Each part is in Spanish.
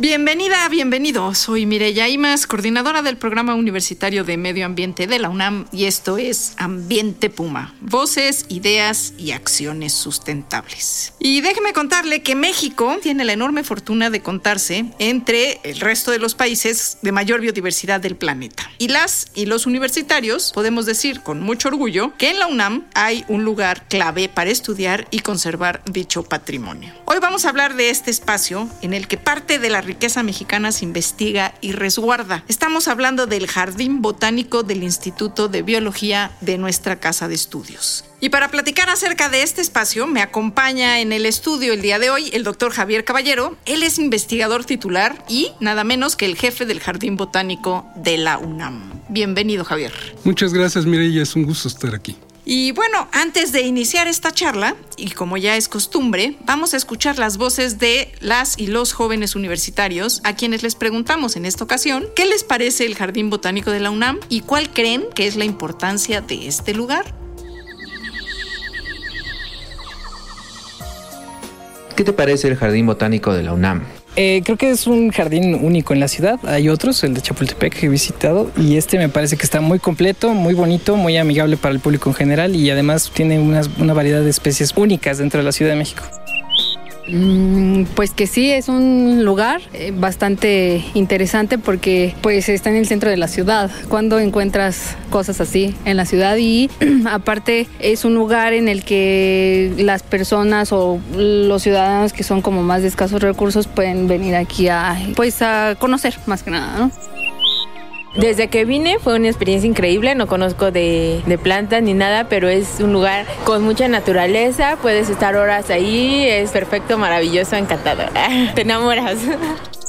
Bienvenida, bienvenido. Soy Mireya Imas, coordinadora del Programa Universitario de Medio Ambiente de la UNAM y esto es Ambiente Puma, voces, ideas y acciones sustentables. Y déjeme contarle que México tiene la enorme fortuna de contarse entre el resto de los países de mayor biodiversidad del planeta. Y las y los universitarios podemos decir con mucho orgullo que en la UNAM hay un lugar clave para estudiar y conservar dicho patrimonio. Hoy vamos a hablar de este espacio en el que parte de la riqueza mexicana se investiga y resguarda. Estamos hablando del Jardín Botánico del Instituto de Biología de nuestra Casa de Estudios. Y para platicar acerca de este espacio, me acompaña en el estudio el día de hoy el doctor Javier Caballero. Él es investigador titular y nada menos que el jefe del Jardín Botánico de la UNAM. Bienvenido, Javier. Muchas gracias, Mireya. Es un gusto estar aquí. Y bueno, antes de iniciar esta charla, y como ya es costumbre, vamos a escuchar las voces de las y los jóvenes universitarios a quienes les preguntamos en esta ocasión qué les parece el Jardín Botánico de la UNAM y cuál creen que es la importancia de este lugar. ¿Qué te parece el Jardín Botánico de la UNAM? Eh, creo que es un jardín único en la ciudad. Hay otros, el de Chapultepec que he visitado, y este me parece que está muy completo, muy bonito, muy amigable para el público en general y además tiene una variedad de especies únicas dentro de la Ciudad de México. Mm, pues que sí, es un lugar eh, bastante interesante porque pues está en el centro de la ciudad. Cuando encuentras cosas así en la ciudad y aparte es un lugar en el que las personas o los ciudadanos que son como más de escasos recursos pueden venir aquí a pues a conocer más que nada, ¿no? Desde que vine fue una experiencia increíble, no conozco de, plantas ni nada, pero es un lugar con mucha naturaleza, puedes estar horas ahí, es perfecto, maravilloso, encantador, te enamoras.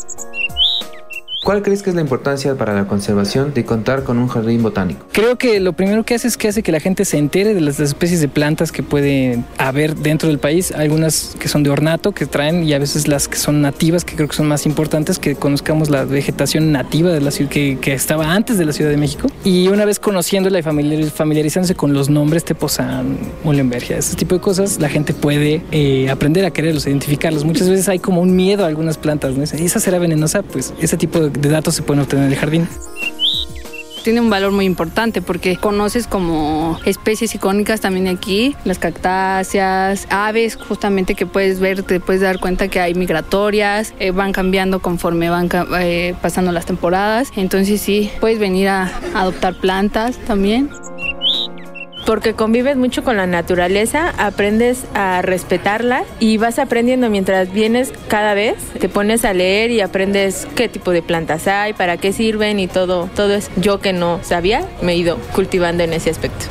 ¿Cuál crees que es la importancia para la conservación de contar con un jardín botánico? Creo que lo primero que hace es que hace que la gente se entere de las especies de plantas que puede haber dentro del país. Algunas que son de ornato, que traen, y a veces las que son nativas, que creo que son más importantes, que conozcamos la vegetación nativa de la ciudad, que, que estaba antes de la Ciudad de México. Y una vez conociéndola y familiarizándose con los nombres, Tepozán, Molenbergia, ese tipo de cosas, la gente puede eh, aprender a quererlos, a identificarlos. Muchas veces hay como un miedo a algunas plantas, ¿no? Esa será venenosa, pues ese tipo de de datos se pueden obtener en el jardín. Tiene un valor muy importante porque conoces como especies icónicas también aquí, las cactáceas, aves justamente que puedes ver, te puedes dar cuenta que hay migratorias, eh, van cambiando conforme van eh, pasando las temporadas, entonces sí, puedes venir a adoptar plantas también porque convives mucho con la naturaleza, aprendes a respetarla y vas aprendiendo mientras vienes cada vez, te pones a leer y aprendes qué tipo de plantas hay, para qué sirven y todo, todo es yo que no sabía, me he ido cultivando en ese aspecto.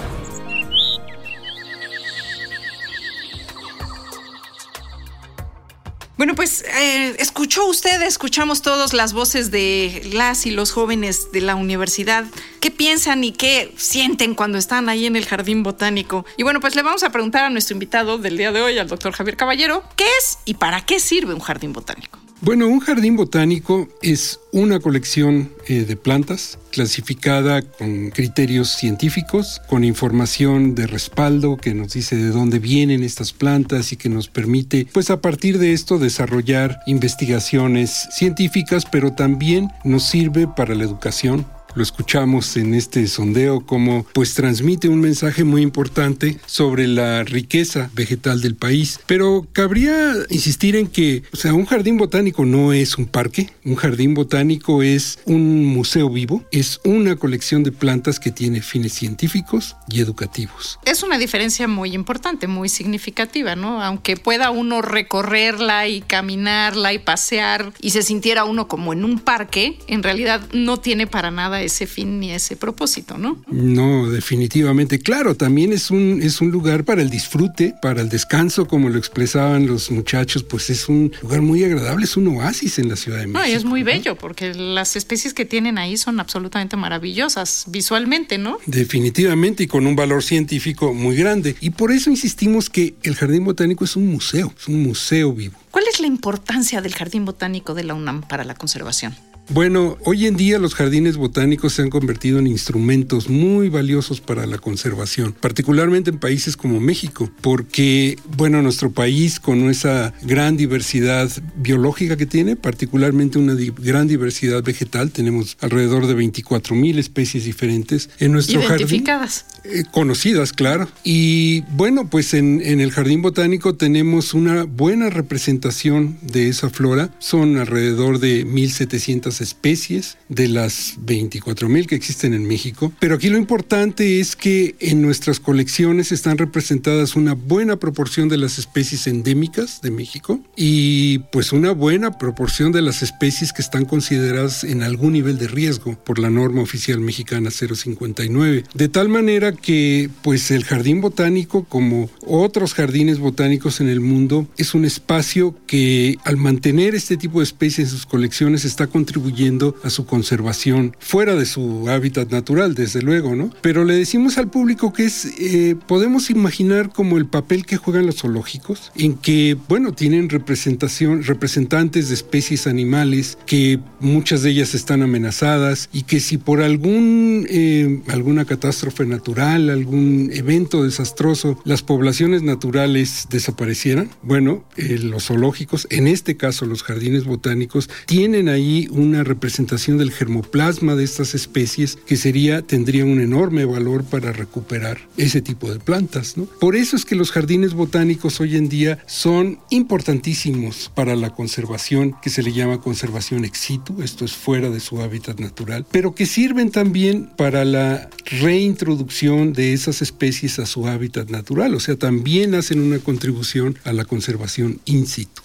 Bueno, pues eh, escuchó usted, escuchamos todos las voces de las y los jóvenes de la universidad. ¿Qué piensan y qué sienten cuando están ahí en el jardín botánico? Y bueno, pues le vamos a preguntar a nuestro invitado del día de hoy, al doctor Javier Caballero, ¿qué es y para qué sirve un jardín botánico? Bueno, un jardín botánico es una colección eh, de plantas clasificada con criterios científicos, con información de respaldo que nos dice de dónde vienen estas plantas y que nos permite, pues a partir de esto, desarrollar investigaciones científicas, pero también nos sirve para la educación lo escuchamos en este sondeo como pues transmite un mensaje muy importante sobre la riqueza vegetal del país. Pero cabría insistir en que, o sea, un jardín botánico no es un parque, un jardín botánico es un museo vivo, es una colección de plantas que tiene fines científicos y educativos. Es una diferencia muy importante, muy significativa, ¿no? Aunque pueda uno recorrerla y caminarla y pasear y se sintiera uno como en un parque, en realidad no tiene para nada a ese fin ni a ese propósito, ¿no? No, definitivamente. Claro, también es un, es un lugar para el disfrute, para el descanso, como lo expresaban los muchachos, pues es un lugar muy agradable, es un oasis en la Ciudad de México. No, y es muy bello porque las especies que tienen ahí son absolutamente maravillosas visualmente, ¿no? Definitivamente y con un valor científico muy grande. Y por eso insistimos que el Jardín Botánico es un museo, es un museo vivo. ¿Cuál es la importancia del Jardín Botánico de la UNAM para la conservación? Bueno, hoy en día los jardines botánicos se han convertido en instrumentos muy valiosos para la conservación, particularmente en países como México, porque, bueno, nuestro país con esa gran diversidad biológica que tiene, particularmente una gran diversidad vegetal, tenemos alrededor de 24 mil especies diferentes en nuestro Identificadas. jardín. Eh, conocidas, claro. Y bueno, pues en, en el jardín botánico tenemos una buena representación de esa flora, son alrededor de 1700 especies de las 24.000 que existen en México. Pero aquí lo importante es que en nuestras colecciones están representadas una buena proporción de las especies endémicas de México y pues una buena proporción de las especies que están consideradas en algún nivel de riesgo por la norma oficial mexicana 059. De tal manera que pues el jardín botánico como otros jardines botánicos en el mundo es un espacio que al mantener este tipo de especies en sus colecciones está contribuyendo a su conservación fuera de su hábitat natural, desde luego, ¿no? Pero le decimos al público que es, eh, podemos imaginar como el papel que juegan los zoológicos, en que, bueno, tienen representación, representantes de especies animales que muchas de ellas están amenazadas y que si por algún, eh, alguna catástrofe natural, algún evento desastroso, las poblaciones naturales desaparecieran, bueno, eh, los zoológicos, en este caso los jardines botánicos, tienen ahí una representación del germoplasma de estas especies que sería, tendría un enorme valor para recuperar ese tipo de plantas. ¿no? Por eso es que los jardines botánicos hoy en día son importantísimos para la conservación, que se le llama conservación ex situ, esto es fuera de su hábitat natural, pero que sirven también para la reintroducción de esas especies a su hábitat natural, o sea, también hacen una contribución a la conservación in situ.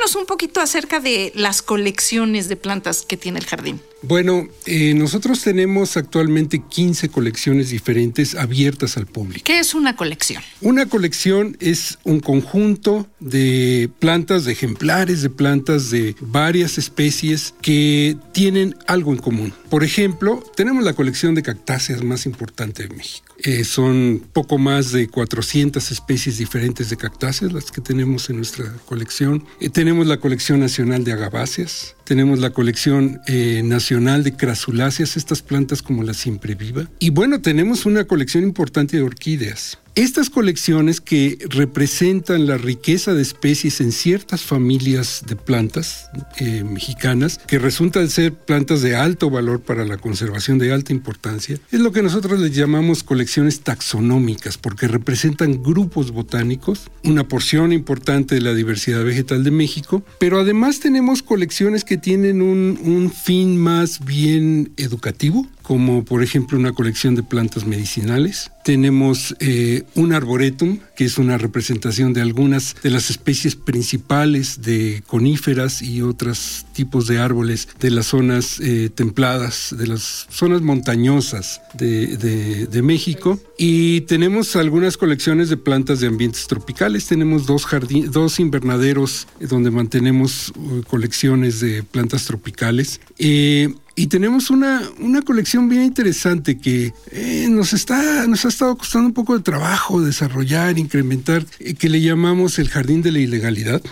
Platícanos un poquito acerca de las colecciones de plantas que tiene el jardín. Bueno, eh, nosotros tenemos actualmente 15 colecciones diferentes abiertas al público. ¿Qué es una colección? Una colección es un conjunto de plantas, de ejemplares de plantas de varias especies que tienen algo en común. Por ejemplo, tenemos la colección de cactáceas más importante de México. Eh, son poco más de 400 especies diferentes de cactáceas las que tenemos en nuestra colección. Eh, tenemos la colección nacional de agaváceas, tenemos la colección eh, nacional de crasuláceas, estas plantas como la siempre viva. Y bueno, tenemos una colección importante de orquídeas. Estas colecciones que representan la riqueza de especies en ciertas familias de plantas eh, mexicanas, que resultan ser plantas de alto valor para la conservación de alta importancia, es lo que nosotros les llamamos colecciones taxonómicas, porque representan grupos botánicos, una porción importante de la diversidad vegetal de México, pero además tenemos colecciones que tienen un, un fin más bien educativo, como por ejemplo una colección de plantas medicinales. Tenemos eh, un arboretum, que es una representación de algunas de las especies principales de coníferas y otros tipos de árboles de las zonas eh, templadas, de las zonas montañosas de, de, de, México. Y tenemos algunas colecciones de plantas de ambientes tropicales. Tenemos dos, jardín, dos invernaderos donde mantenemos uh, colecciones de plantas tropicales. Eh, y tenemos una, una colección bien interesante que eh, nos, está, nos ha estado costando un poco de trabajo desarrollar, incrementar, eh, que le llamamos el Jardín de la Ilegalidad.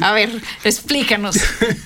A ver, explícanos.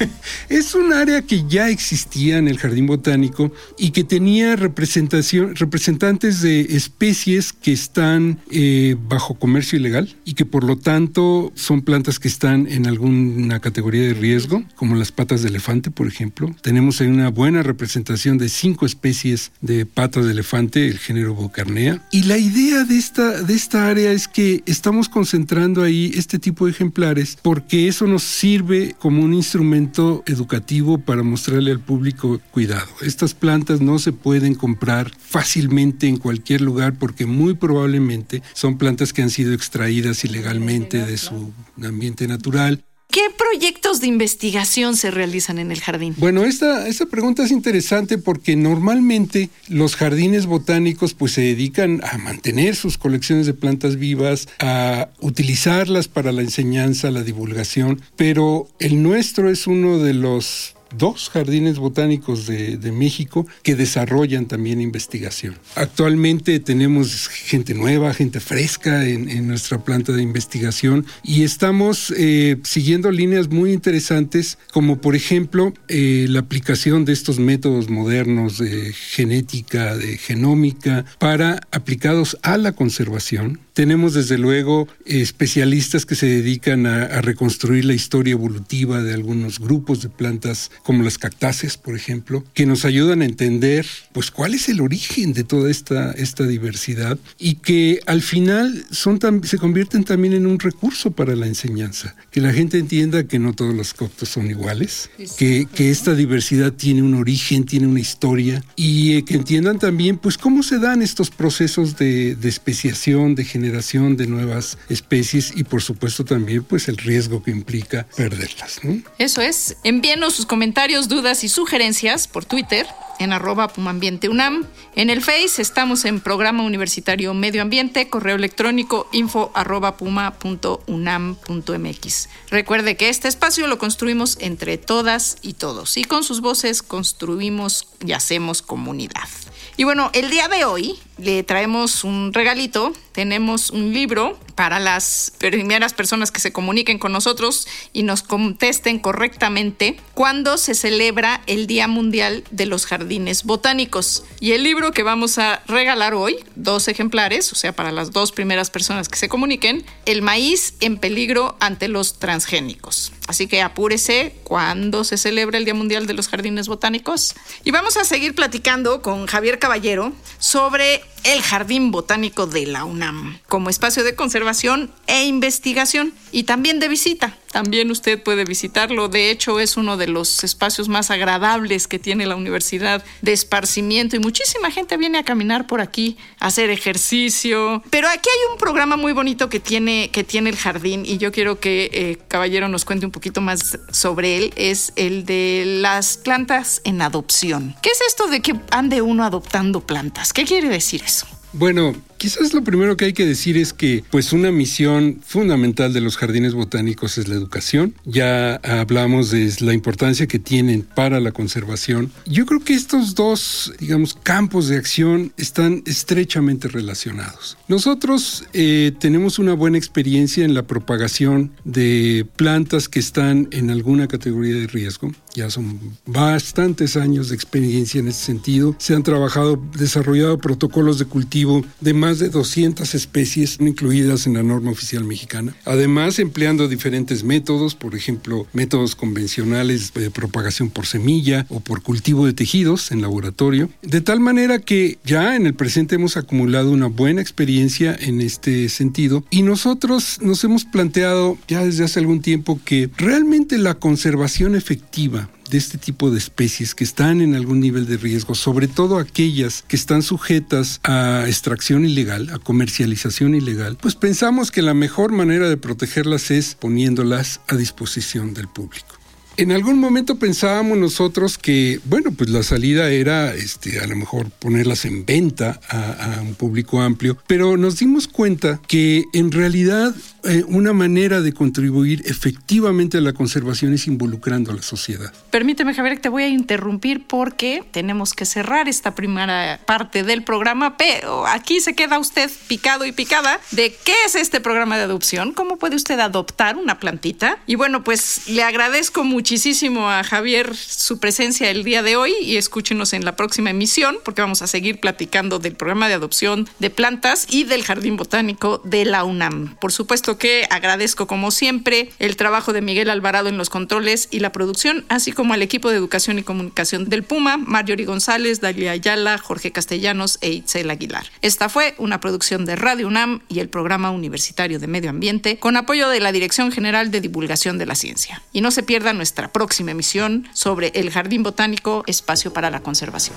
es un área que ya existía en el jardín botánico y que tenía representación, representantes de especies que están eh, bajo comercio ilegal y que por lo tanto son plantas que están en alguna categoría de riesgo, como las patas de elefante, por ejemplo. Tenemos ahí una buena representación de cinco especies de patas de elefante, el género Bocarnea. Y la idea de esta, de esta área es que estamos concentrando ahí este tipo de ejemplares porque eso nos sirve como un instrumento educativo para mostrarle al público cuidado. Estas plantas no se pueden comprar fácilmente en cualquier lugar porque muy probablemente son plantas que han sido extraídas ilegalmente de su ambiente natural ¿Qué proyectos de investigación se realizan en el jardín? Bueno, esta, esta pregunta es interesante porque normalmente los jardines botánicos pues se dedican a mantener sus colecciones de plantas vivas, a utilizarlas para la enseñanza, la divulgación, pero el nuestro es uno de los dos jardines botánicos de, México que desarrollan también investigación. Actualmente tenemos gente nueva, gente fresca en, nuestra planta de investigación y estamos eh, siguiendo líneas muy interesantes como por ejemplo eh, la aplicación de estos métodos modernos de genética, de genómica, para aplicados a la conservación tenemos desde luego especialistas que se dedican a, reconstruir la historia evolutiva de algunos grupos de plantas como las cactáceas, por ejemplo, que nos ayudan a entender pues cuál es el origen de toda esta, esta diversidad y que al final son se convierten también en un recurso para la enseñanza. Que la gente entienda que no todos los coctos son iguales, que, que, esta diversidad tiene un origen, tiene una historia y eh, que entiendan también pues cómo se dan estos procesos de, de especiación, de generación de nuevas especies y por supuesto también pues el riesgo que implica perderlas. Eso es. Envíenos sus comentarios, dudas y sugerencias por Twitter en arroba pumambienteunam. En el Face estamos en Programa Universitario Medio Ambiente, correo electrónico info arroba puma.unam.mx. Recuerde que este espacio lo construimos entre todas y todos y con sus voces construimos y hacemos comunidad. Y bueno, el día de hoy le traemos un regalito. Tenemos un libro para las primeras personas que se comuniquen con nosotros y nos contesten correctamente cuándo se celebra el Día Mundial de los Jardines Botánicos. Y el libro que vamos a regalar hoy, dos ejemplares, o sea, para las dos primeras personas que se comuniquen, El maíz en peligro ante los transgénicos. Así que apúrese cuando se celebra el Día Mundial de los Jardines Botánicos. Y vamos a seguir platicando con Javier Caballero sobre el Jardín Botánico de la UNAM como espacio de conservación e investigación y también de visita. También usted puede visitarlo. De hecho, es uno de los espacios más agradables que tiene la universidad de esparcimiento y muchísima gente viene a caminar por aquí, a hacer ejercicio. Pero aquí hay un programa muy bonito que tiene, que tiene el jardín y yo quiero que eh, Caballero nos cuente un poquito más sobre él. Es el de las plantas en adopción. ¿Qué es esto de que ande uno adoptando plantas? ¿Qué quiere decir eso? Bueno, quizás lo primero que hay que decir es que pues una misión fundamental de los jardines botánicos es la educación. Ya hablamos de la importancia que tienen para la conservación. Yo creo que estos dos, digamos, campos de acción están estrechamente relacionados. Nosotros eh, tenemos una buena experiencia en la propagación de plantas que están en alguna categoría de riesgo. Ya son bastantes años de experiencia en ese sentido. Se han trabajado, desarrollado protocolos de cultivo de más de 200 especies incluidas en la norma oficial mexicana. Además, empleando diferentes métodos, por ejemplo, métodos convencionales de propagación por semilla o por cultivo de tejidos en laboratorio. De tal manera que ya en el presente hemos acumulado una buena experiencia en este sentido y nosotros nos hemos planteado ya desde hace algún tiempo que realmente la conservación efectiva de este tipo de especies que están en algún nivel de riesgo, sobre todo aquellas que están sujetas a extracción ilegal, a comercialización ilegal, pues pensamos que la mejor manera de protegerlas es poniéndolas a disposición del público. En algún momento pensábamos nosotros que, bueno, pues la salida era este, a lo mejor ponerlas en venta a, a un público amplio, pero nos dimos cuenta que en realidad eh, una manera de contribuir efectivamente a la conservación es involucrando a la sociedad. Permíteme, Javier, que te voy a interrumpir porque tenemos que cerrar esta primera parte del programa, pero aquí se queda usted picado y picada de qué es este programa de adopción, cómo puede usted adoptar una plantita. Y bueno, pues le agradezco muchísimo a Javier su presencia el día de hoy y escúchenos en la próxima emisión porque vamos a seguir platicando del programa de adopción de plantas y del Jardín Botánico de la UNAM. Por supuesto, que agradezco como siempre el trabajo de Miguel Alvarado en los controles y la producción, así como al equipo de educación y comunicación del Puma, Marjorie González, Dalia Ayala, Jorge Castellanos e Itzel Aguilar. Esta fue una producción de Radio UNAM y el Programa Universitario de Medio Ambiente con apoyo de la Dirección General de Divulgación de la Ciencia. Y no se pierda nuestra próxima emisión sobre el Jardín Botánico, Espacio para la Conservación.